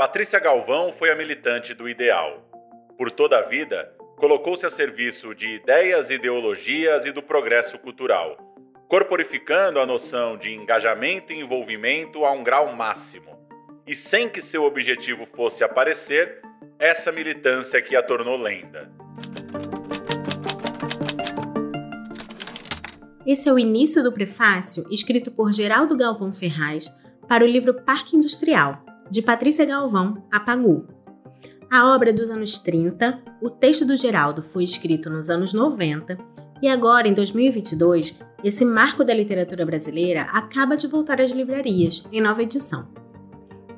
Patrícia Galvão foi a militante do ideal. Por toda a vida, colocou-se a serviço de ideias, ideologias e do progresso cultural, corporificando a noção de engajamento e envolvimento a um grau máximo. E sem que seu objetivo fosse aparecer, essa militância que a tornou lenda. Esse é o início do prefácio escrito por Geraldo Galvão Ferraz para o livro Parque Industrial, de Patrícia Galvão, Apagu. A obra é dos anos 30, o texto do Geraldo foi escrito nos anos 90 e agora, em 2022, esse marco da literatura brasileira acaba de voltar às livrarias, em nova edição.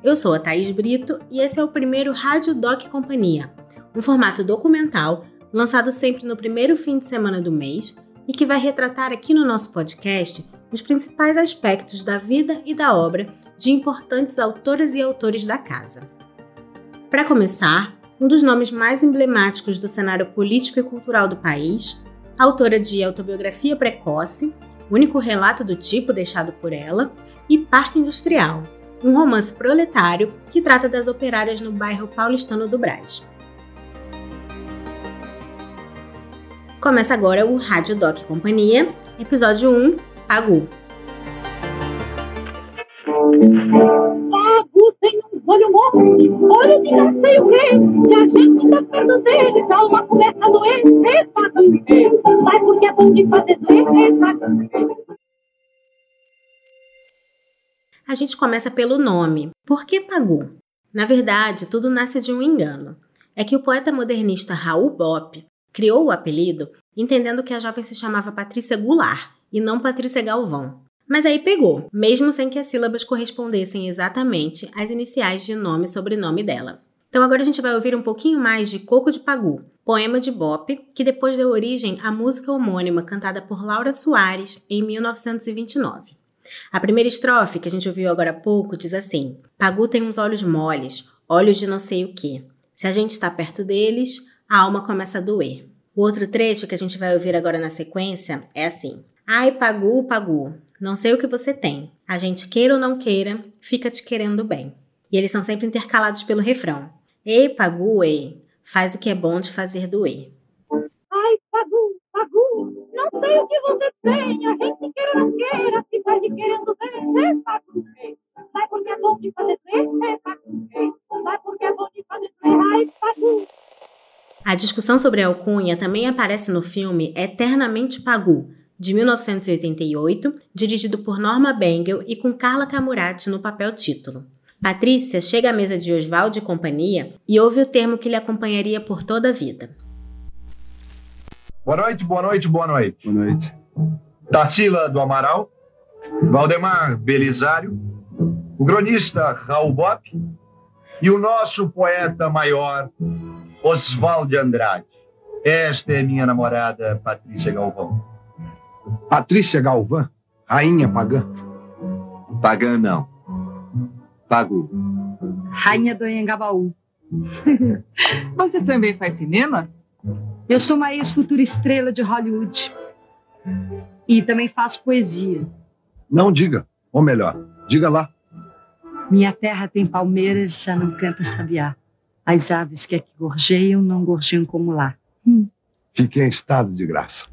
Eu sou a Thaís Brito e esse é o primeiro Rádio Doc Companhia, um formato documental lançado sempre no primeiro fim de semana do mês e que vai retratar aqui no nosso podcast os principais aspectos da vida e da obra de importantes autoras e autores da casa. Para começar, um dos nomes mais emblemáticos do cenário político e cultural do país, autora de Autobiografia Precoce, único relato do tipo deixado por ela, e Parque Industrial, um romance proletário que trata das operárias no bairro paulistano do Brás. Começa agora o Rádio Doc Companhia, episódio 1, Pagu. Pagu tem um olho morto, olho de não sei o quê, e a gente tá perto dele, dá uma conversa doer, é Pagu, vai porque é bom de fazer doer. A gente começa pelo nome. Por que Pagu? Na verdade, tudo nasce de um engano. É que o poeta modernista Raul Bopp Criou o apelido entendendo que a jovem se chamava Patrícia Goulart e não Patrícia Galvão. Mas aí pegou, mesmo sem que as sílabas correspondessem exatamente às iniciais de nome e sobrenome dela. Então agora a gente vai ouvir um pouquinho mais de Coco de Pagu, poema de Bop, que depois deu origem à música homônima cantada por Laura Soares em 1929. A primeira estrofe, que a gente ouviu agora há pouco, diz assim: Pagu tem uns olhos moles, olhos de não sei o que. Se a gente está perto deles, a alma começa a doer. O outro trecho que a gente vai ouvir agora na sequência é assim: Ai, Pagu, Pagu, não sei o que você tem. A gente queira ou não queira, fica te querendo bem. E eles são sempre intercalados pelo refrão: Ei, Pagu, ei, faz o que é bom de fazer doer. Ai, Pagu, Pagu, não sei o que você tem. A gente queira ou não queira, fica te querendo bem. É, Pagu, ei, sai porque é bom de fazer doer. É, Pagu, ei, sai porque é bom de fazer doer. Ai, Pagu. A discussão sobre a alcunha também aparece no filme Eternamente Pagu, de 1988, dirigido por Norma Bengel e com Carla Camurati no papel título. Patrícia chega à mesa de Oswald e companhia e ouve o termo que lhe acompanharia por toda a vida. Boa noite, boa noite, boa noite. Boa noite. Tarsila do Amaral, Valdemar Belisário, o cronista Raul Bopp e o nosso poeta maior, Oswald Andrade. Esta é minha namorada, Patrícia Galvão. Patrícia Galvão, rainha pagã. Pagã não. Pagu. Rainha do Anhangabaú. Você também faz cinema? Eu sou uma ex-futura estrela de Hollywood. E também faço poesia. Não diga, ou melhor, diga lá. Minha terra tem palmeiras, já não canta sabiá. As aves que aqui gorjeiam não gorjeiam como lá. Hum. Fiquei em estado de graça.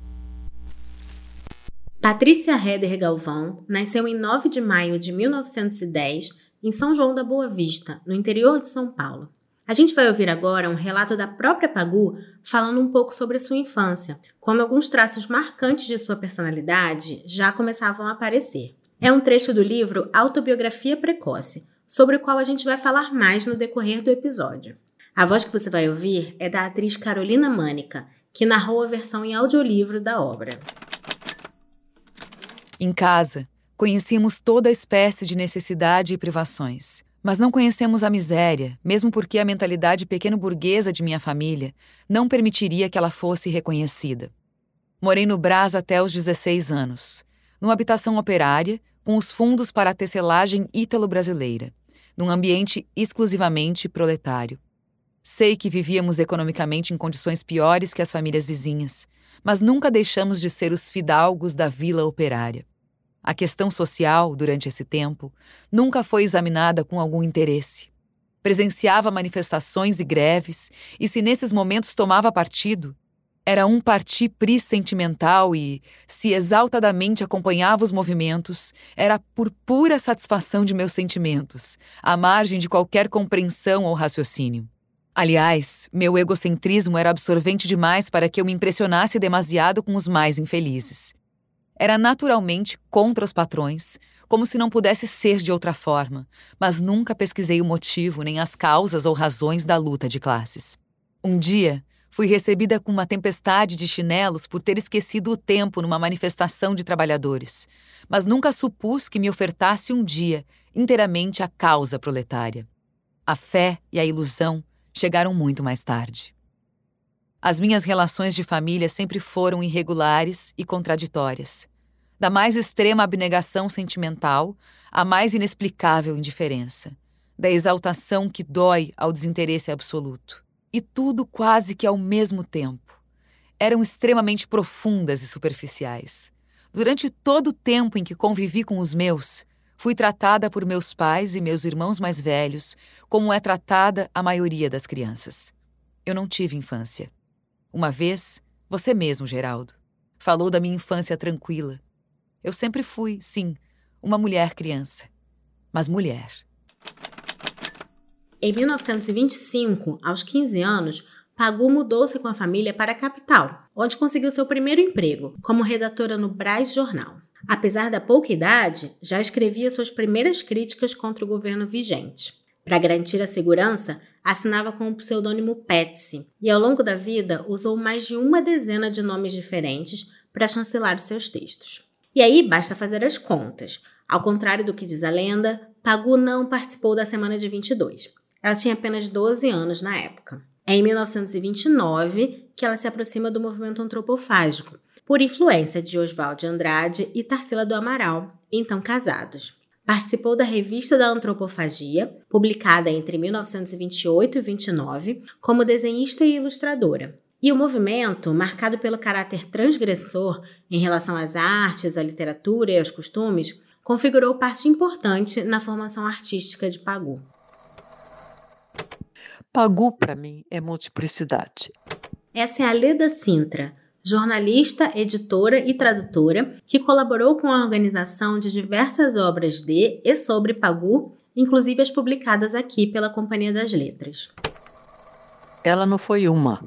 Patrícia Heder Galvão nasceu em 9 de maio de 1910 em São João da Boa Vista, no interior de São Paulo. A gente vai ouvir agora um relato da própria Pagu falando um pouco sobre sua infância, quando alguns traços marcantes de sua personalidade já começavam a aparecer. É um trecho do livro Autobiografia Precoce, sobre o qual a gente vai falar mais no decorrer do episódio. A voz que você vai ouvir é da atriz Carolina Mânica, que narrou a versão em audiolivro da obra. Em casa, conhecíamos toda espécie de necessidade e privações. Mas não conhecemos a miséria, mesmo porque a mentalidade pequeno-burguesa de minha família não permitiria que ela fosse reconhecida. Morei no Brás até os 16 anos, numa habitação operária, com os fundos para a tecelagem ítalo-brasileira num ambiente exclusivamente proletário. Sei que vivíamos economicamente em condições piores que as famílias vizinhas, mas nunca deixamos de ser os fidalgos da vila operária. A questão social, durante esse tempo, nunca foi examinada com algum interesse. presenciava manifestações e greves, e se nesses momentos tomava partido, era um parti-pris sentimental e, se exaltadamente acompanhava os movimentos, era por pura satisfação de meus sentimentos, à margem de qualquer compreensão ou raciocínio. Aliás, meu egocentrismo era absorvente demais para que eu me impressionasse demasiado com os mais infelizes. Era naturalmente contra os patrões, como se não pudesse ser de outra forma, mas nunca pesquisei o motivo nem as causas ou razões da luta de classes. Um dia, fui recebida com uma tempestade de chinelos por ter esquecido o tempo numa manifestação de trabalhadores, mas nunca supus que me ofertasse um dia inteiramente a causa proletária. A fé e a ilusão chegaram muito mais tarde. As minhas relações de família sempre foram irregulares e contraditórias da mais extrema abnegação sentimental à mais inexplicável indiferença, da exaltação que dói ao desinteresse absoluto. E tudo quase que ao mesmo tempo. Eram extremamente profundas e superficiais. Durante todo o tempo em que convivi com os meus, fui tratada por meus pais e meus irmãos mais velhos como é tratada a maioria das crianças. Eu não tive infância. Uma vez, você mesmo, Geraldo, falou da minha infância tranquila, eu sempre fui, sim, uma mulher criança. Mas mulher. Em 1925, aos 15 anos, Pagu mudou-se com a família para a capital, onde conseguiu seu primeiro emprego, como redatora no Braz Jornal. Apesar da pouca idade, já escrevia suas primeiras críticas contra o governo vigente. Para garantir a segurança, assinava com o pseudônimo Patsy e, ao longo da vida, usou mais de uma dezena de nomes diferentes para chancelar os seus textos. E aí basta fazer as contas. Ao contrário do que diz a lenda, Pagu não participou da semana de 22. Ela tinha apenas 12 anos na época. É em 1929 que ela se aproxima do movimento antropofágico, por influência de Oswald de Andrade e Tarsila do Amaral, então casados. Participou da Revista da Antropofagia, publicada entre 1928 e 29, como desenhista e ilustradora. E o movimento, marcado pelo caráter transgressor em relação às artes, à literatura e aos costumes, configurou parte importante na formação artística de Pagu. Pagu, para mim, é multiplicidade. Essa é a Leda Sintra, jornalista, editora e tradutora, que colaborou com a organização de diversas obras de e sobre Pagu, inclusive as publicadas aqui pela Companhia das Letras. Ela não foi uma,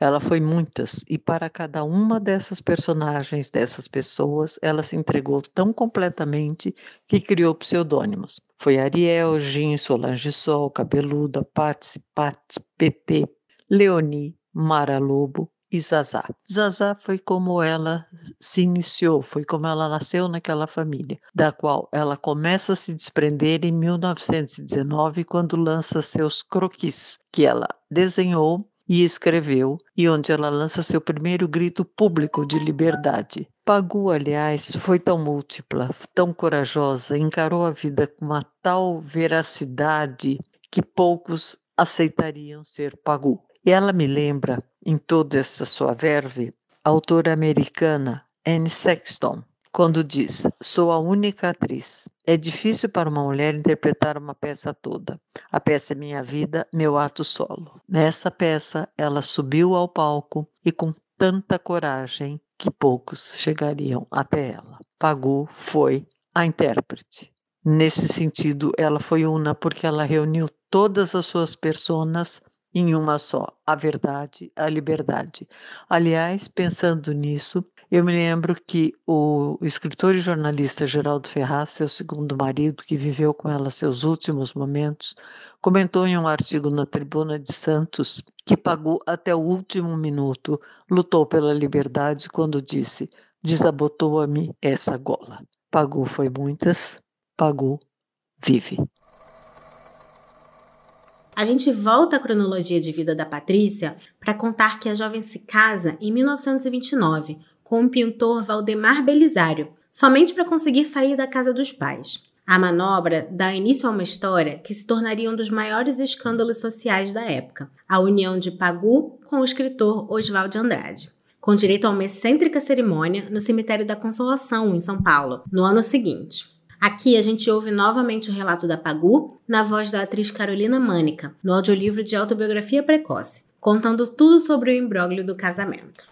ela foi muitas, e para cada uma dessas personagens, dessas pessoas, ela se entregou tão completamente que criou pseudônimos. Foi Ariel, Gin, Solange Sol, Cabeluda, Patsy, Patsy, PT, Leoni, Mara Lobo, e Zazá. Zazá foi como ela se iniciou, foi como ela nasceu naquela família, da qual ela começa a se desprender em 1919, quando lança seus croquis, que ela desenhou e escreveu, e onde ela lança seu primeiro grito público de liberdade. Pagu, aliás, foi tão múltipla, tão corajosa, encarou a vida com uma tal veracidade que poucos aceitariam ser Pagu. E ela me lembra, em toda essa sua verve, a autora americana Anne Sexton, quando diz: Sou a única atriz. É difícil para uma mulher interpretar uma peça toda. A peça é minha vida, meu ato solo. Nessa peça, ela subiu ao palco e com tanta coragem que poucos chegariam até ela. Pagu foi a intérprete. Nesse sentido, ela foi una porque ela reuniu todas as suas personas em uma só, a verdade, a liberdade. Aliás, pensando nisso, eu me lembro que o escritor e jornalista Geraldo Ferraz, seu segundo marido, que viveu com ela seus últimos momentos, comentou em um artigo na Tribuna de Santos que pagou até o último minuto, lutou pela liberdade quando disse: desabotou-me essa gola. Pagou foi muitas, pagou vive. A gente volta à cronologia de vida da Patrícia para contar que a jovem se casa em 1929 com o pintor Valdemar Belisário, somente para conseguir sair da casa dos pais. A manobra dá início a uma história que se tornaria um dos maiores escândalos sociais da época, a união de Pagu com o escritor Oswald de Andrade, com direito a uma excêntrica cerimônia no cemitério da Consolação, em São Paulo, no ano seguinte. Aqui a gente ouve novamente o relato da Pagu, na voz da atriz Carolina Mânica, no audiolivro de autobiografia precoce, contando tudo sobre o imbróglio do casamento.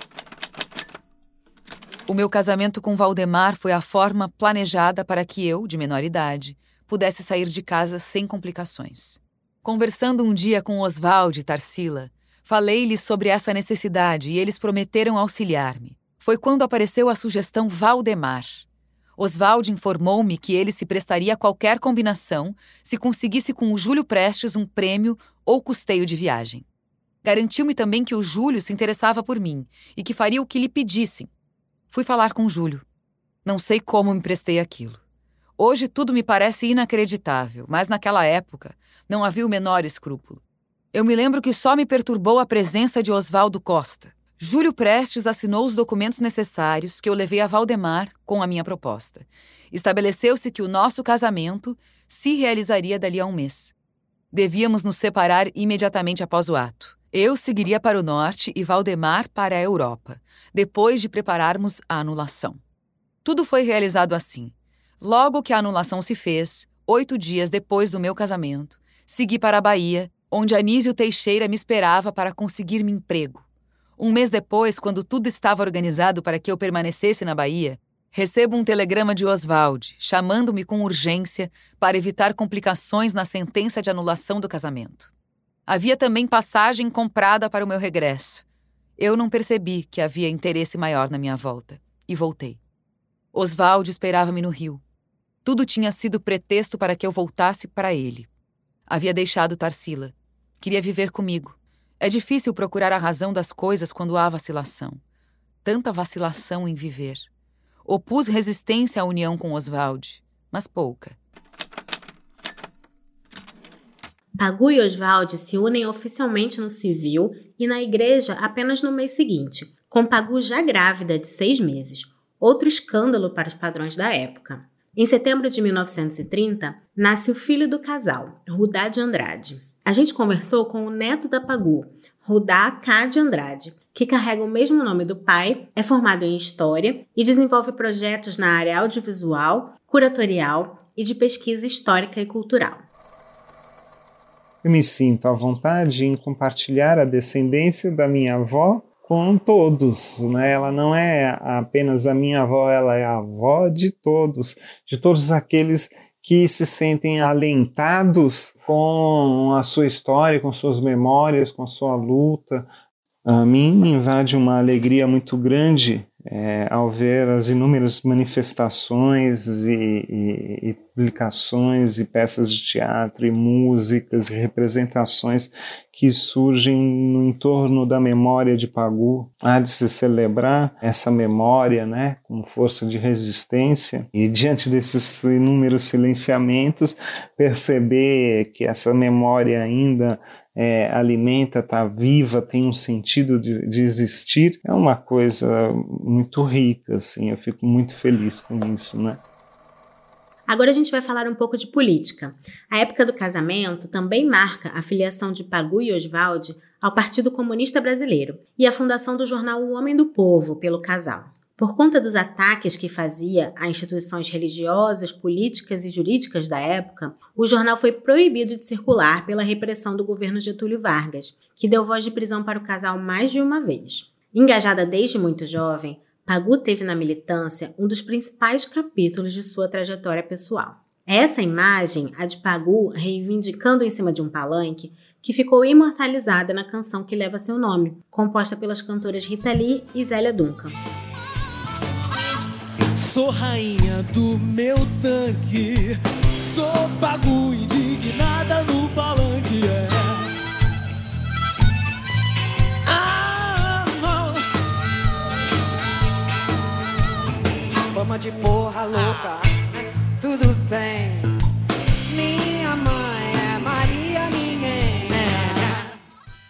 O meu casamento com Valdemar foi a forma planejada para que eu, de menor idade, pudesse sair de casa sem complicações. Conversando um dia com Oswald e Tarsila, falei-lhes sobre essa necessidade e eles prometeram auxiliar-me. Foi quando apareceu a sugestão Valdemar, Oswald informou-me que ele se prestaria a qualquer combinação se conseguisse com o Júlio Prestes um prêmio ou custeio de viagem. Garantiu-me também que o Júlio se interessava por mim e que faria o que lhe pedissem. Fui falar com o Júlio. Não sei como me prestei aquilo. Hoje tudo me parece inacreditável, mas naquela época não havia o menor escrúpulo. Eu me lembro que só me perturbou a presença de Oswaldo Costa. Júlio Prestes assinou os documentos necessários que eu levei a Valdemar com a minha proposta. Estabeleceu-se que o nosso casamento se realizaria dali a um mês. Devíamos nos separar imediatamente após o ato. Eu seguiria para o norte e Valdemar para a Europa, depois de prepararmos a anulação. Tudo foi realizado assim. Logo que a anulação se fez, oito dias depois do meu casamento, segui para a Bahia, onde Anísio Teixeira me esperava para conseguir-me emprego. Um mês depois, quando tudo estava organizado para que eu permanecesse na Bahia, recebo um telegrama de Oswald, chamando-me com urgência para evitar complicações na sentença de anulação do casamento. Havia também passagem comprada para o meu regresso. Eu não percebi que havia interesse maior na minha volta e voltei. Oswald esperava-me no Rio. Tudo tinha sido pretexto para que eu voltasse para ele. Havia deixado Tarsila. Queria viver comigo. É difícil procurar a razão das coisas quando há vacilação. Tanta vacilação em viver. Opus resistência à união com Oswald, mas pouca. Pagu e Oswald se unem oficialmente no civil e na igreja apenas no mês seguinte, com Pagu já grávida de seis meses. Outro escândalo para os padrões da época. Em setembro de 1930, nasce o filho do casal, Rudá de Andrade. A gente conversou com o neto da Pagu, Rudá K. de Andrade, que carrega o mesmo nome do pai, é formado em História e desenvolve projetos na área audiovisual, curatorial e de pesquisa histórica e cultural. Eu me sinto à vontade em compartilhar a descendência da minha avó com todos, né? Ela não é apenas a minha avó, ela é a avó de todos, de todos aqueles que se sentem alentados com a sua história, com suas memórias, com a sua luta. A mim me invade uma alegria muito grande é, ao ver as inúmeras manifestações e, e, e, publicações e peças de teatro e músicas e representações que surgem no entorno da memória de Pagu. Há de se celebrar essa memória né, com força de resistência e, diante desses inúmeros silenciamentos, perceber que essa memória ainda é, alimenta, está viva, tem um sentido de, de, existir, é uma coisa muito rica, assim, eu fico muito feliz com isso, né? Agora a gente vai falar um pouco de política. A época do casamento também marca a filiação de Pagu e Oswald ao Partido Comunista Brasileiro e a fundação do jornal O Homem do Povo pelo casal. Por conta dos ataques que fazia a instituições religiosas, políticas e jurídicas da época, o jornal foi proibido de circular pela repressão do governo Getúlio Vargas, que deu voz de prisão para o casal mais de uma vez. Engajada desde muito jovem, Pagu teve na militância um dos principais capítulos de sua trajetória pessoal. Essa imagem, a de Pagu reivindicando em cima de um palanque, que ficou imortalizada na canção que leva seu nome, composta pelas cantoras Rita Lee e Zélia Duncan. Sou rainha do meu tanque, sou bagu indignada no palanque, é. Ah, Fama de porra louca, tudo bem.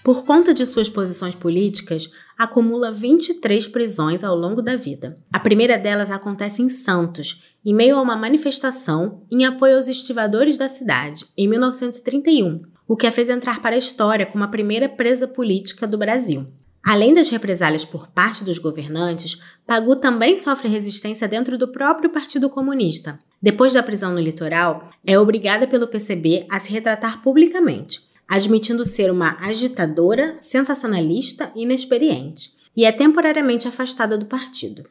Por conta de suas posições políticas, acumula 23 prisões ao longo da vida. A primeira delas acontece em Santos, em meio a uma manifestação em apoio aos estivadores da cidade, em 1931, o que a fez entrar para a história como a primeira presa política do Brasil. Além das represálias por parte dos governantes, Pagu também sofre resistência dentro do próprio Partido Comunista. Depois da prisão no litoral, é obrigada pelo PCB a se retratar publicamente, admitindo ser uma agitadora, sensacionalista e inexperiente, e é temporariamente afastada do partido.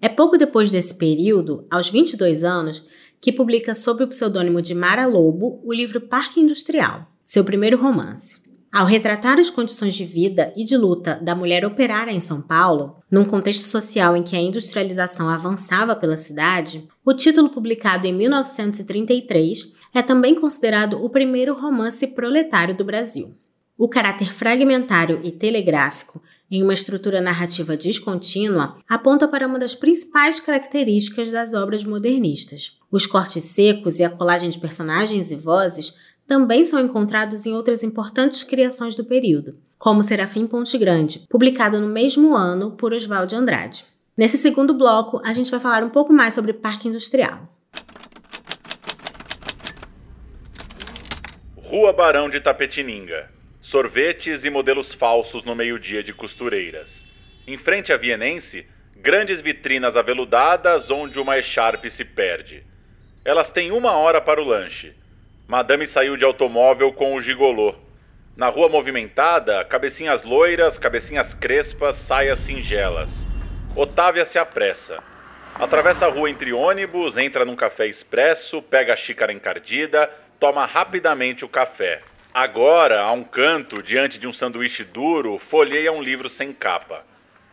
É pouco depois desse período, aos 22 anos, que publica sob o pseudônimo de Mara Lobo o livro Parque Industrial, seu primeiro romance. Ao retratar as condições de vida e de luta da mulher operária em São Paulo, num contexto social em que a industrialização avançava pela cidade, o título publicado em 1933 é também considerado o primeiro romance proletário do Brasil. O caráter fragmentário e telegráfico em uma estrutura narrativa descontínua aponta para uma das principais características das obras modernistas. Os cortes secos e a colagem de personagens e vozes também são encontrados em outras importantes criações do período, como Serafim Ponte Grande, publicado no mesmo ano por Oswald Andrade. Nesse segundo bloco, a gente vai falar um pouco mais sobre parque industrial. Rua Barão de Tapetininga. Sorvetes e modelos falsos no meio-dia de costureiras. Em frente à Vienense, grandes vitrinas aveludadas onde uma echarpe se perde. Elas têm uma hora para o lanche. Madame saiu de automóvel com o gigolô. Na rua movimentada, cabecinhas loiras, cabecinhas crespas, saias singelas. Otávia se apressa. Atravessa a rua entre ônibus, entra num café expresso, pega a xícara encardida, toma rapidamente o café. Agora, a um canto, diante de um sanduíche duro, folheia um livro sem capa.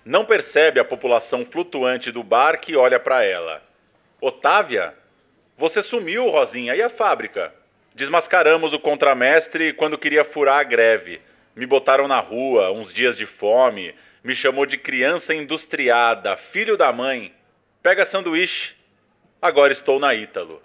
Não percebe a população flutuante do bar que olha para ela. Otávia? Você sumiu, Rosinha, e a fábrica? Desmascaramos o contramestre quando queria furar a greve. Me botaram na rua, uns dias de fome. Me chamou de criança industriada, filho da mãe. Pega sanduíche. Agora estou na Ítalo.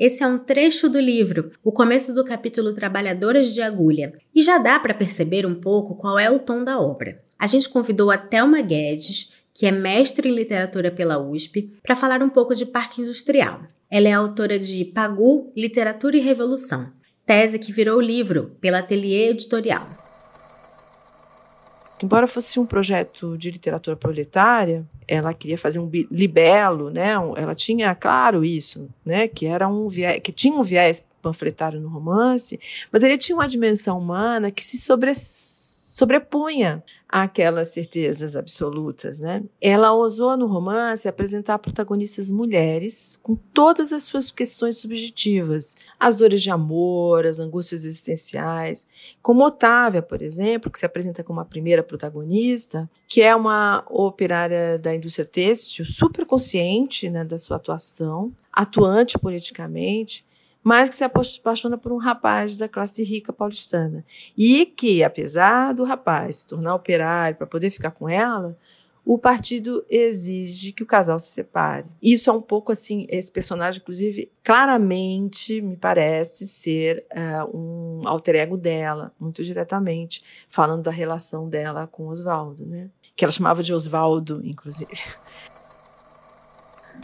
Esse é um trecho do livro, o começo do capítulo Trabalhadoras de Agulha, e já dá para perceber um pouco qual é o tom da obra. A gente convidou a Thelma Guedes, que é mestre em literatura pela USP, para falar um pouco de parque industrial. Ela é autora de Pagu, Literatura e Revolução, tese que virou livro pela Ateliê Editorial. Embora fosse um projeto de literatura proletária, ela queria fazer um libelo, né? Ela tinha claro isso, né? Que era um viés, que tinha um viés panfletário no romance, mas ele tinha uma dimensão humana que se sobressai sobrepunha àquelas certezas absolutas, né? Ela ousou no romance apresentar protagonistas mulheres com todas as suas questões subjetivas, as dores de amor, as angústias existenciais, como Otávia, por exemplo, que se apresenta como a primeira protagonista, que é uma operária da indústria têxtil, super consciente né, da sua atuação, atuante politicamente, mas que se apaixona por um rapaz da classe rica paulistana. E que, apesar do rapaz se tornar operário para poder ficar com ela, o partido exige que o casal se separe. Isso é um pouco assim, esse personagem, inclusive, claramente me parece ser uh, um alter ego dela, muito diretamente, falando da relação dela com Oswaldo, né? Que ela chamava de Oswaldo, inclusive.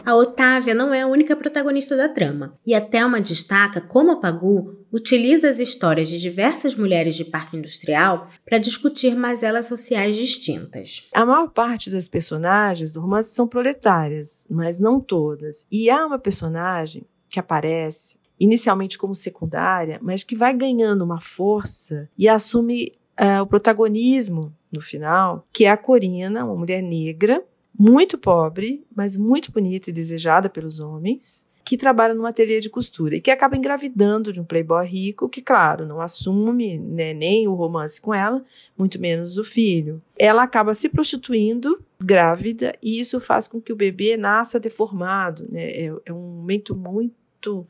A Otávia não é a única protagonista da trama, e a Thelma destaca como a Pagu utiliza as histórias de diversas mulheres de parque industrial para discutir mazelas sociais distintas. A maior parte das personagens do romance são proletárias, mas não todas. E há uma personagem que aparece inicialmente como secundária, mas que vai ganhando uma força e assume uh, o protagonismo no final, que é a Corina, uma mulher negra muito pobre, mas muito bonita e desejada pelos homens, que trabalha numa ateliê de costura e que acaba engravidando de um playboy rico que, claro, não assume né, nem o romance com ela, muito menos o filho. Ela acaba se prostituindo grávida e isso faz com que o bebê nasça deformado. Né? É, é um momento muito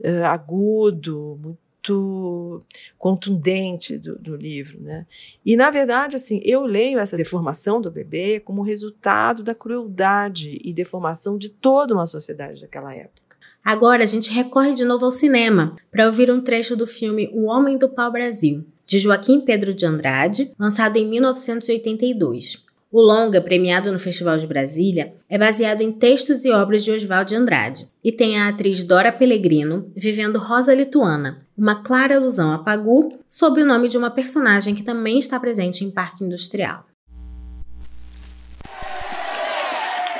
uh, agudo, muito muito contundente do, do, livro, né? E na verdade, assim, eu leio essa deformação do bebê como resultado da crueldade e deformação de toda uma sociedade daquela época. Agora a gente recorre de novo ao cinema para ouvir um trecho do filme O Homem do Pau Brasil, de Joaquim Pedro de Andrade, lançado em 1982. O longa, premiado no Festival de Brasília, é baseado em textos e obras de Oswald de Andrade e tem a atriz Dora Pellegrino vivendo Rosa Lituana, uma clara alusão a Pagu, sob o nome de uma personagem que também está presente em Parque Industrial.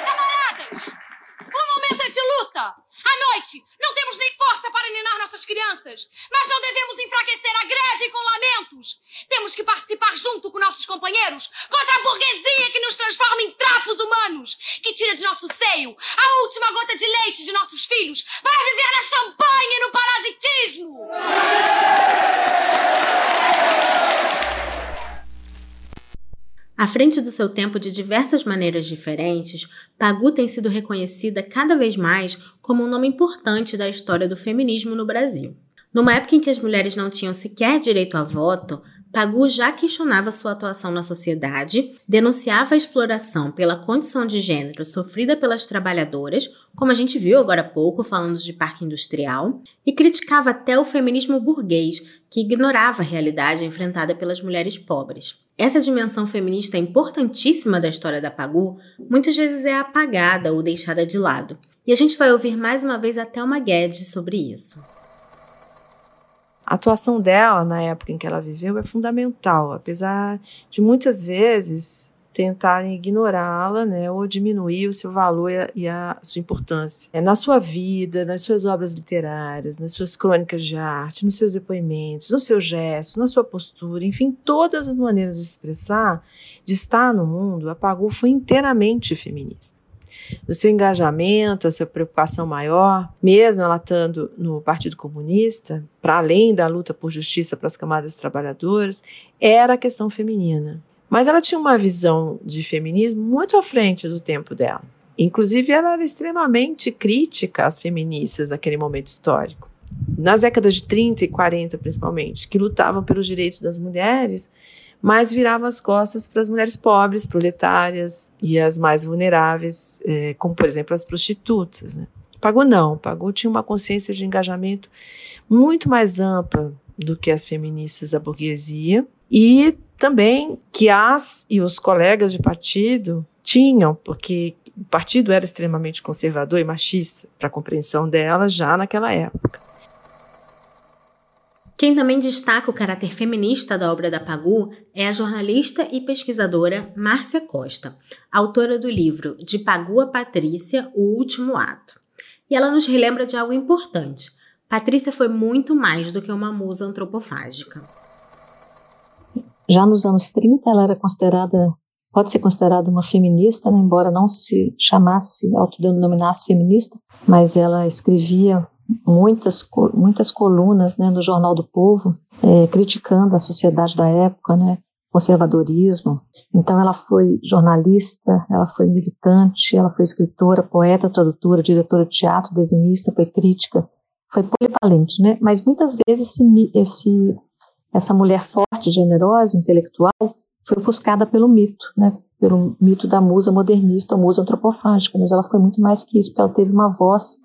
Camaradas! O momento é de luta! À noite, não temos nem força para ninar nossas crianças, mas não devemos enfraquecer a greve com lamentos. Temos que participar junto com nossos companheiros contra a burguesia que nos transforma em trapos humanos, que tira de nosso seio a última gota de leite de nossos filhos para viver na champanhe e no parasitismo. À frente do seu tempo de diversas maneiras diferentes, Pagu tem sido reconhecida cada vez mais como um nome importante da história do feminismo no Brasil. Numa época em que as mulheres não tinham sequer direito a voto, Pagu já questionava sua atuação na sociedade, denunciava a exploração pela condição de gênero sofrida pelas trabalhadoras, como a gente viu agora há pouco falando de parque industrial, e criticava até o feminismo burguês, que ignorava a realidade enfrentada pelas mulheres pobres. Essa dimensão feminista importantíssima da história da Pagu muitas vezes é apagada ou deixada de lado. E a gente vai ouvir mais uma vez a Thelma Guedes sobre isso. A atuação dela na época em que ela viveu é fundamental, apesar de muitas vezes tentarem ignorá-la, né, ou diminuir o seu valor e a, sua importância. É na sua vida, nas suas obras literárias, nas suas crônicas de arte, nos seus depoimentos, nos seus gestos, na sua postura, enfim, todas as maneiras de expressar, de estar no mundo, a Pagu foi inteiramente feminista no seu engajamento, a sua preocupação maior, mesmo ela estando no Partido Comunista, para além da luta por justiça para as camadas trabalhadoras, era a questão feminina. Mas ela tinha uma visão de feminismo muito à frente do tempo dela. Inclusive, ela era extremamente crítica às feministas naquele momento histórico. Nas décadas de 30 e 40, principalmente, que lutavam pelos direitos das mulheres, mas virava as costas para as mulheres pobres, proletárias e as mais vulneráveis, é, como por exemplo as prostitutas. Né? Pagou não, Pagou tinha uma consciência de engajamento muito mais ampla do que as feministas da burguesia e também que as e os colegas de partido tinham, porque o partido era extremamente conservador e machista para a compreensão dela já naquela época. Quem também destaca o caráter feminista da obra da Pagu é a jornalista e pesquisadora Márcia Costa, autora do livro De Pagu a Patrícia, O Último Ato. E ela nos relembra de algo importante. Patrícia foi muito mais do que uma musa antropofágica. Já nos anos 30, ela era considerada, pode ser considerada uma feminista, né, embora não se chamasse, autodenominasse feminista, mas ela escrevia muitas, muitas colunas né, no Jornal do Povo, é, criticando a sociedade da época, né, conservadorismo. Então ela foi jornalista, ela foi militante, ela foi escritora, poeta, tradutora, diretora de teatro, desenhista, foi crítica, foi polivalente, né? Mas muitas vezes esse, esse, essa mulher forte, generosa, intelectual, foi ofuscada pelo mito, né? Pelo mito da musa modernista, ou musa antropofágica, mas ela foi muito mais que isso, ela teve uma voz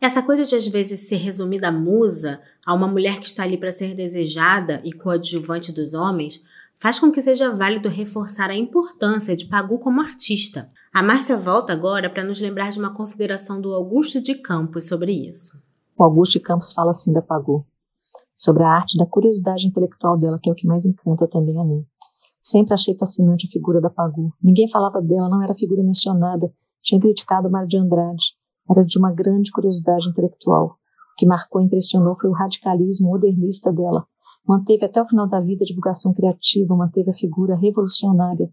essa coisa de às vezes ser resumida a musa, a uma mulher que está ali para ser desejada e coadjuvante dos homens, faz com que seja válido reforçar a importância de Pagu como artista. A Márcia volta agora para nos lembrar de uma consideração do Augusto de Campos sobre isso. O Augusto de Campos fala assim da Pagu, sobre a arte da curiosidade intelectual dela, que é o que mais encanta também a mim. Sempre achei fascinante a figura da Pagu. Ninguém falava dela, não era figura mencionada. Tinha criticado Mário de Andrade era de uma grande curiosidade intelectual. O que marcou e impressionou foi o radicalismo modernista dela. Manteve até o final da vida a divulgação criativa, manteve a figura revolucionária.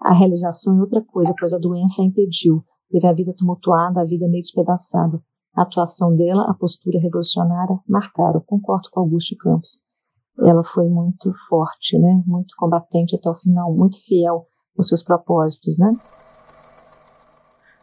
A realização é outra coisa, pois a doença a impediu. Teve a vida tumultuada, a vida meio despedaçada. A atuação dela, a postura revolucionária, marcaram. Concordo com Augusto Campos. Ela foi muito forte, né? Muito combatente até o final, muito fiel aos seus propósitos, né?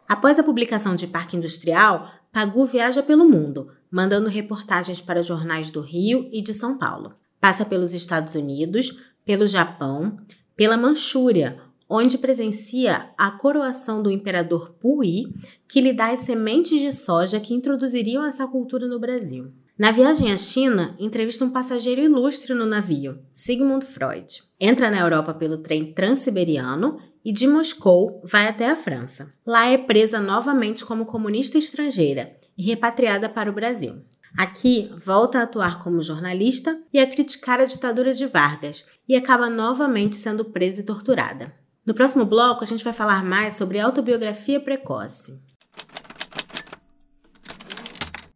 Após a publicação de Parque Industrial, Pagu viaja pelo mundo, mandando reportagens para jornais do Rio e de São Paulo. Passa pelos Estados Unidos, pelo Japão, pela Manchúria, onde presencia a coroação do imperador Puyi, que lhe dá as sementes de soja que introduziriam essa cultura no Brasil. Na viagem à China, entrevista um passageiro ilustre no navio, Sigmund Freud. Entra na Europa pelo trem transiberiano e de Moscou vai até a França. Lá é presa novamente como comunista estrangeira e repatriada para o Brasil. Aqui, volta a atuar como jornalista e a criticar a ditadura de Vargas e acaba novamente sendo presa e torturada. No próximo bloco, a gente vai falar mais sobre autobiografia precoce.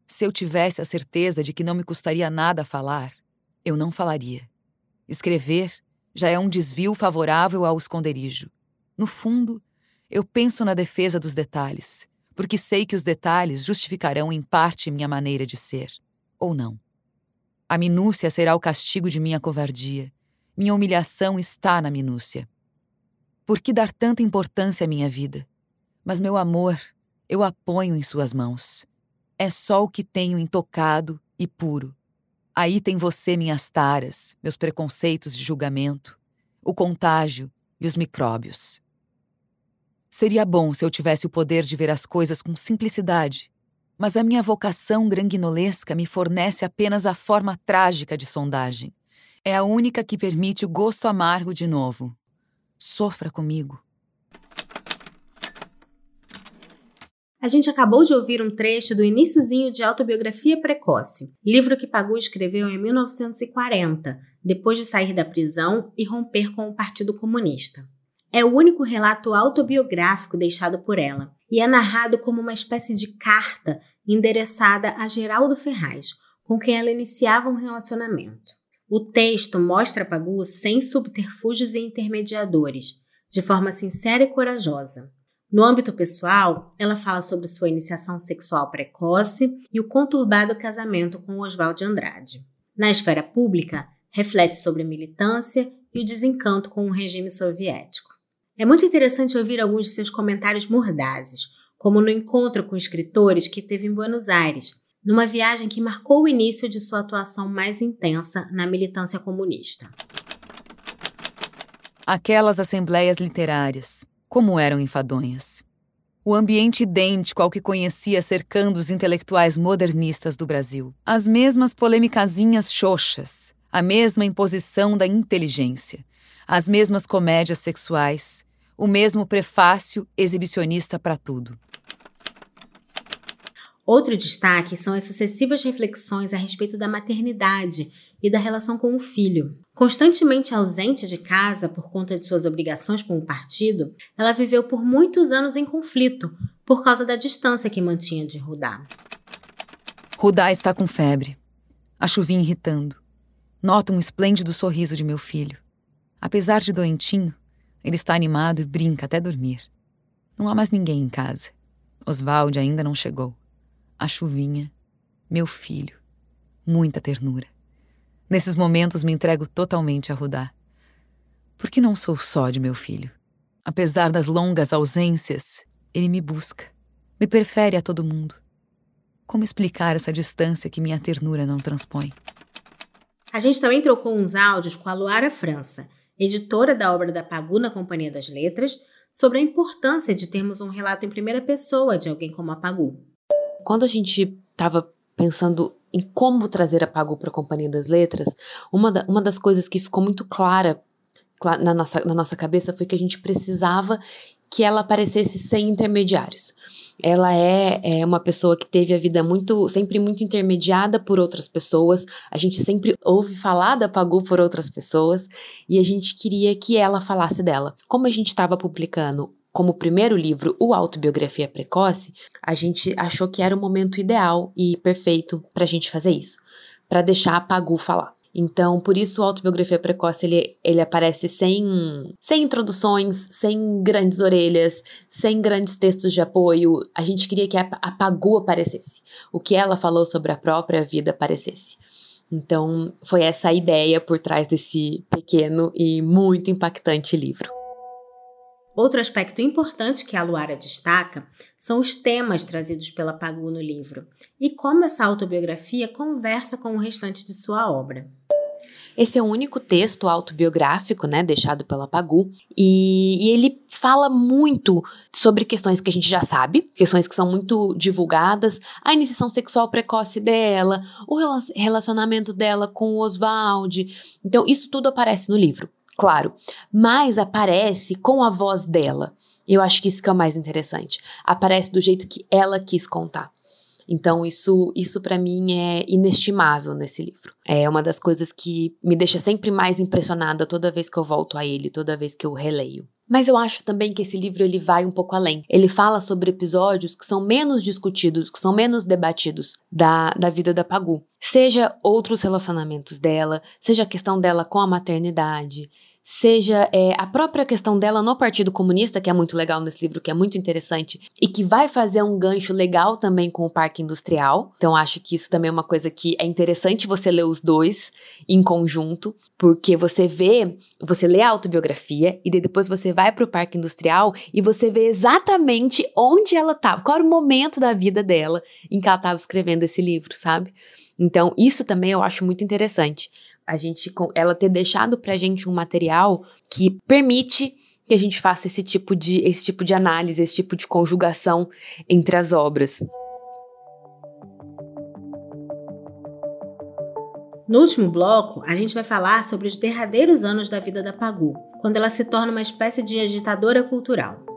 Se eu tivesse a certeza de que não me custaria nada falar, eu não falaria. Escrever já é um desvio favorável ao esconderijo. No fundo, eu penso na defesa dos detalhes, porque sei que os detalhes justificarão em parte minha maneira de ser, ou não. A minúcia será o castigo de minha covardia. Minha humilhação está na minúcia. Por que dar tanta importância à minha vida? Mas meu amor, eu a ponho em suas mãos. É só o que tenho intocado e puro. Aí tem você minhas taras, meus preconceitos de julgamento, o contágio e os micróbios. Seria bom se eu tivesse o poder de ver as coisas com simplicidade, mas a minha vocação granguinolesca me fornece apenas a forma trágica de sondagem. É a única que permite o gosto amargo de novo. Sofra comigo. A gente acabou de ouvir um trecho do iníciozinho de Autobiografia Precoce, livro que Pagu escreveu em 1940, depois de sair da prisão e romper com o Partido Comunista. É o único relato autobiográfico deixado por ela, e é narrado como uma espécie de carta endereçada a Geraldo Ferraz, com quem ela iniciava um relacionamento. O texto mostra Pagu sem subterfúgios e intermediadores, de forma sincera e corajosa. No âmbito pessoal, ela fala sobre sua iniciação sexual precoce e o conturbado casamento com Oswald de Andrade. Na esfera pública, reflete sobre militância e o desencanto com o regime soviético. É muito interessante ouvir alguns de seus comentários mordazes, como no encontro com escritores que teve em Buenos Aires, numa viagem que marcou o início de sua atuação mais intensa na militância comunista. Aquelas assembleias literárias, como eram enfadonhas. O ambiente idêntico ao que conhecia cercando os intelectuais modernistas do Brasil. As mesmas polemicazinhas xoxas, a mesma imposição da inteligência, as mesmas comédias sexuais, o mesmo prefácio exibicionista para tudo. Outro destaque são as sucessivas reflexões a respeito da maternidade e da relação com o filho. Constantemente ausente de casa por conta de suas obrigações com o partido, ela viveu por muitos anos em conflito por causa da distância que mantinha de Rudá. Rudá está com febre. A chuvinha irritando. Noto um esplêndido sorriso de meu filho. Apesar de doentinho, ele está animado e brinca até dormir. Não há mais ninguém em casa. Oswald ainda não chegou. A chuvinha, meu filho. Muita ternura. Nesses momentos me entrego totalmente a Rudá. Porque não sou só de meu filho. Apesar das longas ausências, ele me busca. Me prefere a todo mundo. Como explicar essa distância que minha ternura não transpõe? A gente também trocou uns áudios com a Luara França, editora da obra da Pagu na Companhia das Letras, sobre a importância de termos um relato em primeira pessoa de alguém como a Pagu. Quando a gente estava pensando em como trazer a Pagu para a Companhia das Letras, uma, da, uma das coisas que ficou muito clara na nossa, na nossa cabeça foi que a gente precisava que ela aparecesse sem intermediários. Ela é, é uma pessoa que teve a vida muito, sempre muito intermediada por outras pessoas. A gente sempre ouve falar da Pagu por outras pessoas e a gente queria que ela falasse dela. Como a gente estava publicando como primeiro livro, o Autobiografia Precoce, a gente achou que era o momento ideal e perfeito para a gente fazer isso, para deixar a Pagu falar. Então, por isso, o Autobiografia Precoce ele, ele aparece sem, sem introduções, sem grandes orelhas, sem grandes textos de apoio. A gente queria que a, a Pagu aparecesse, o que ela falou sobre a própria vida aparecesse. Então, foi essa a ideia por trás desse pequeno e muito impactante livro. Outro aspecto importante que a Luara destaca são os temas trazidos pela Pagu no livro e como essa autobiografia conversa com o restante de sua obra. Esse é o único texto autobiográfico, né, deixado pela Pagu, e, e, ele fala muito sobre questões que a gente já sabe, questões que são muito divulgadas, a iniciação sexual precoce dela, o relacionamento dela com o Oswald. Então, isso tudo aparece no livro, claro, mas aparece com a voz dela. Eu acho que isso que é o mais interessante. Aparece do jeito que ela quis contar. Então, isso, isso para mim é inestimável nesse livro. É uma das coisas que me deixa sempre mais impressionada toda vez que eu volto a ele, toda vez que eu releio. Mas eu acho também que esse livro ele vai um pouco além. Ele fala sobre episódios que são menos discutidos, que são menos debatidos da, da vida da Pagu. Seja outros relacionamentos dela, seja a questão dela com a maternidade, seja é, a própria questão dela no Partido Comunista, que é muito legal nesse livro, que é muito interessante, e que vai fazer um gancho legal também com o Parque Industrial. Então, acho que isso também é uma coisa que é interessante você ler os dois em conjunto, porque você vê, você lê a autobiografia e depois você vai para o Parque Industrial e você vê exatamente onde ela estava, qual era o momento da vida dela em que ela estava escrevendo esse livro, sabe? Então, isso também eu acho muito interessante. A gente, ela ter deixado pra gente um material que permite que a gente faça esse tipo de, esse tipo de análise, esse tipo de conjugação entre as obras. No último bloco, a gente vai falar sobre os derradeiros anos da vida da Pagu, quando ela se torna uma espécie de agitadora cultural.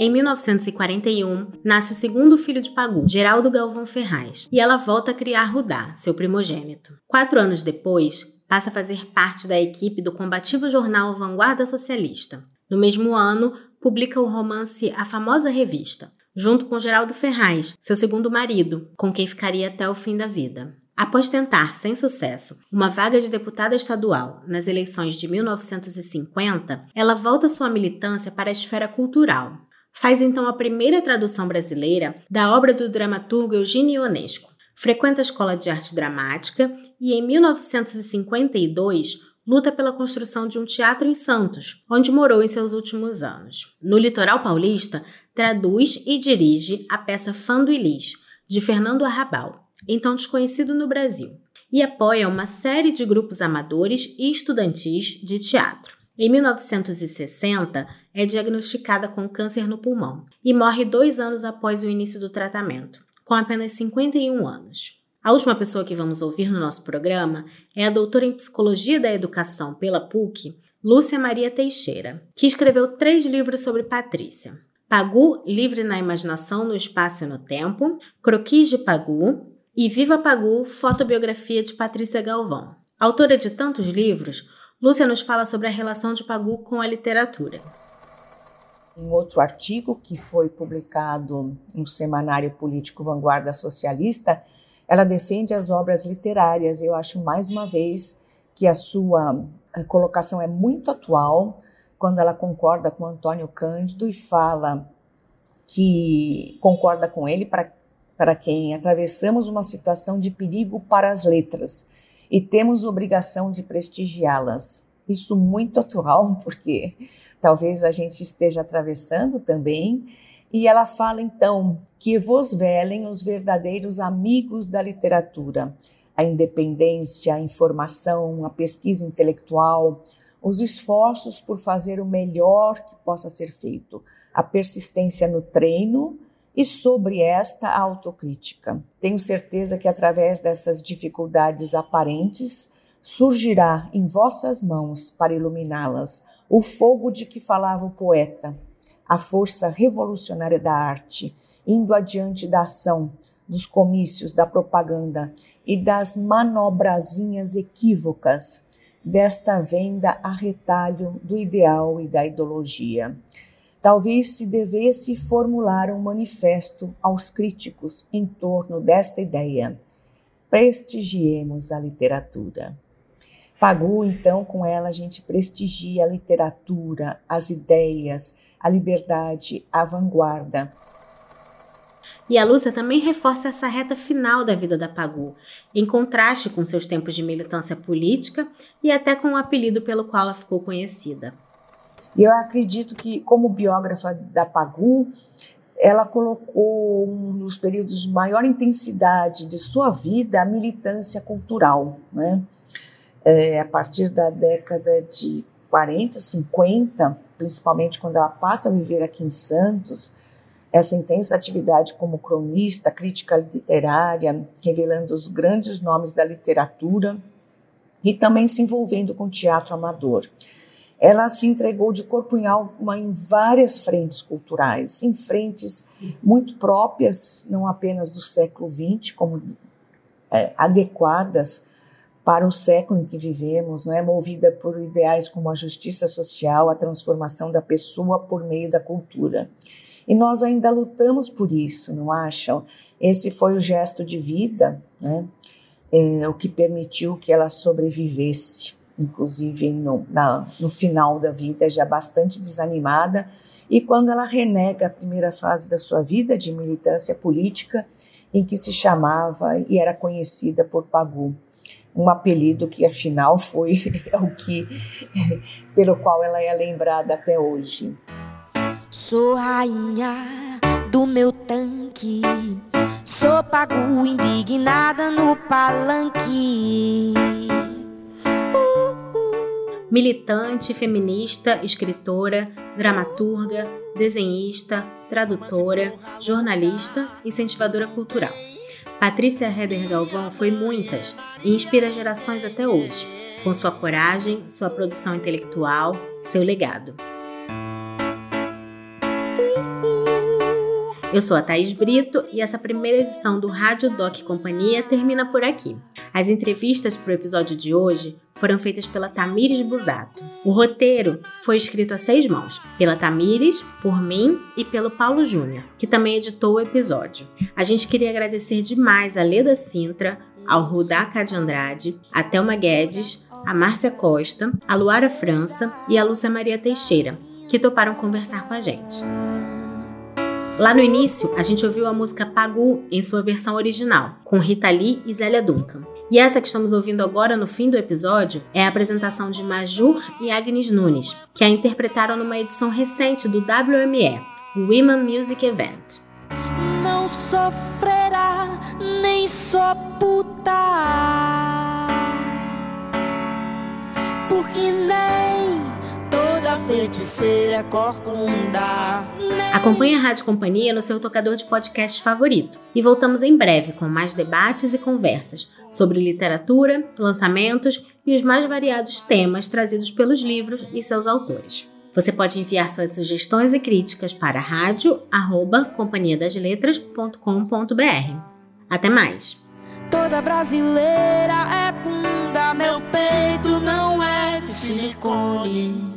Em 1941, nasce o segundo filho de Pagu, Geraldo Galvão Ferraz, e ela volta a criar Rudá, seu primogênito. Quatro anos depois, passa a fazer parte da equipe do combativo jornal Vanguarda Socialista. No mesmo ano, publica o romance A Famosa Revista, junto com Geraldo Ferraz, seu segundo marido, com quem ficaria até o fim da vida. Após tentar, sem sucesso, uma vaga de deputada estadual nas eleições de 1950, ela volta sua militância para a esfera cultural, Faz então a primeira tradução brasileira da obra do dramaturgo Eugênio Ionesco. Frequenta a Escola de Arte Dramática e, em 1952, luta pela construção de um teatro em Santos, onde morou em seus últimos anos. No litoral paulista, traduz e dirige a peça Fã do Elis, de Fernando Arrabal, então desconhecido no Brasil, e apoia uma série de grupos amadores e estudantis de teatro. Em 1960, é diagnosticada com câncer no pulmão e morre dois anos após o início do tratamento, com apenas 51 anos. A última pessoa que vamos ouvir no nosso programa é a doutora em Psicologia da Educação pela PUC, Lúcia Maria Teixeira, que escreveu três livros sobre Patrícia. Pagu, Livre na Imaginação, no Espaço e no Tempo, Croquis de Pagu e Viva Pagu, Fotobiografia de Patrícia Galvão. Autora de tantos livros, Lúcia nos fala sobre a relação de Pagu com a literatura. Em outro artigo que foi publicado no semanário político Vanguarda Socialista, ela defende as obras literárias. Eu acho mais uma vez que a sua eh, colocação é muito atual quando ela concorda com Antônio Cândido e fala que concorda com ele para, para quem atravessamos uma situação de perigo para as letras e temos obrigação de prestigiá-las. Isso muito atual, porque talvez a gente esteja atravessando também. E ela fala então que vos velem os verdadeiros amigos da literatura, a independência, a informação, a pesquisa intelectual, os esforços por fazer o melhor que possa ser feito, a persistência no treino e sobre esta autocrítica. Tenho certeza que através dessas dificuldades aparentes surgirá em vossas mãos para iluminá-las o fogo de que falava o poeta, a força revolucionária da arte, indo adiante da ação, dos comícios, da propaganda e das manobrazinhas equívocas desta venda a retalho do ideal e da ideologia. Talvez se devesse formular um manifesto aos críticos em torno desta ideia. Prestigiemos a literatura. Pagu, então, com ela a gente prestigia a literatura, as ideias, a liberdade, a vanguarda. E a Lúcia também reforça essa reta final da vida da Pagu, em contraste com seus tempos de militância política e até com o apelido pelo qual ela ficou conhecida. E eu acredito que, como biógrafa da Pagu, ela colocou nos períodos de maior intensidade de sua vida a militância cultural, né? É, a partir da década de 40, 50, principalmente quando ela passa a viver aqui em Santos, essa intensa atividade como cronista, crítica literária, revelando os grandes nomes da literatura e também se envolvendo com teatro amador. Ela se entregou de corpo em alma em várias frentes culturais, em frentes muito próprias, não apenas do século XX, como é, adequadas para o século em que vivemos, não é movida por ideais como a justiça social, a transformação da pessoa por meio da cultura. E nós ainda lutamos por isso, não acham? Esse foi o gesto de vida, né? É, o que permitiu que ela sobrevivesse, inclusive no, na, no final da vida, já bastante desanimada. E quando ela renega a primeira fase da sua vida de militância política, em que se chamava e era conhecida por Pagu um apelido que afinal foi o que pelo qual ela é lembrada até hoje. Sou rainha do meu tanque. Sou pagu indignada no palanque. Militante, feminista, escritora, dramaturga, desenhista, tradutora, jornalista, incentivadora cultural. Patrícia Heder Galvão foi muitas e inspira gerações até hoje, com sua coragem, sua produção intelectual, seu legado. Eu sou a Thaís Brito e essa primeira edição do Rádio Doc Companhia termina por aqui. As entrevistas para o episódio de hoje foram feitas pela Tamires Busato. O roteiro foi escrito a seis mãos, pela Tamires, por mim e pelo Paulo Júnior, que também editou o episódio. A gente queria agradecer demais a Leda Sintra, ao Rudaca de Andrade, a Thelma Guedes, a Márcia Costa, a Luara França e a Lúcia Maria Teixeira, que toparam conversar com a gente. Lá no início, a gente ouviu a música Pagu em sua versão original, com Rita Lee e Zélia Duncan. E essa que estamos ouvindo agora no fim do episódio é a apresentação de Majur e Agnes Nunes, que a interpretaram numa edição recente do WME, Women Music Event. Não sofrerá nem só puta, porque nem toda feiticeira corcunda. Acompanhe a Rádio Companhia no seu tocador de podcast favorito. E voltamos em breve com mais debates e conversas sobre literatura, lançamentos e os mais variados temas trazidos pelos livros e seus autores. Você pode enviar suas sugestões e críticas para rádio@companhiadasletras.com.br. Até mais. Toda brasileira é bunda, meu peito não é de silicone.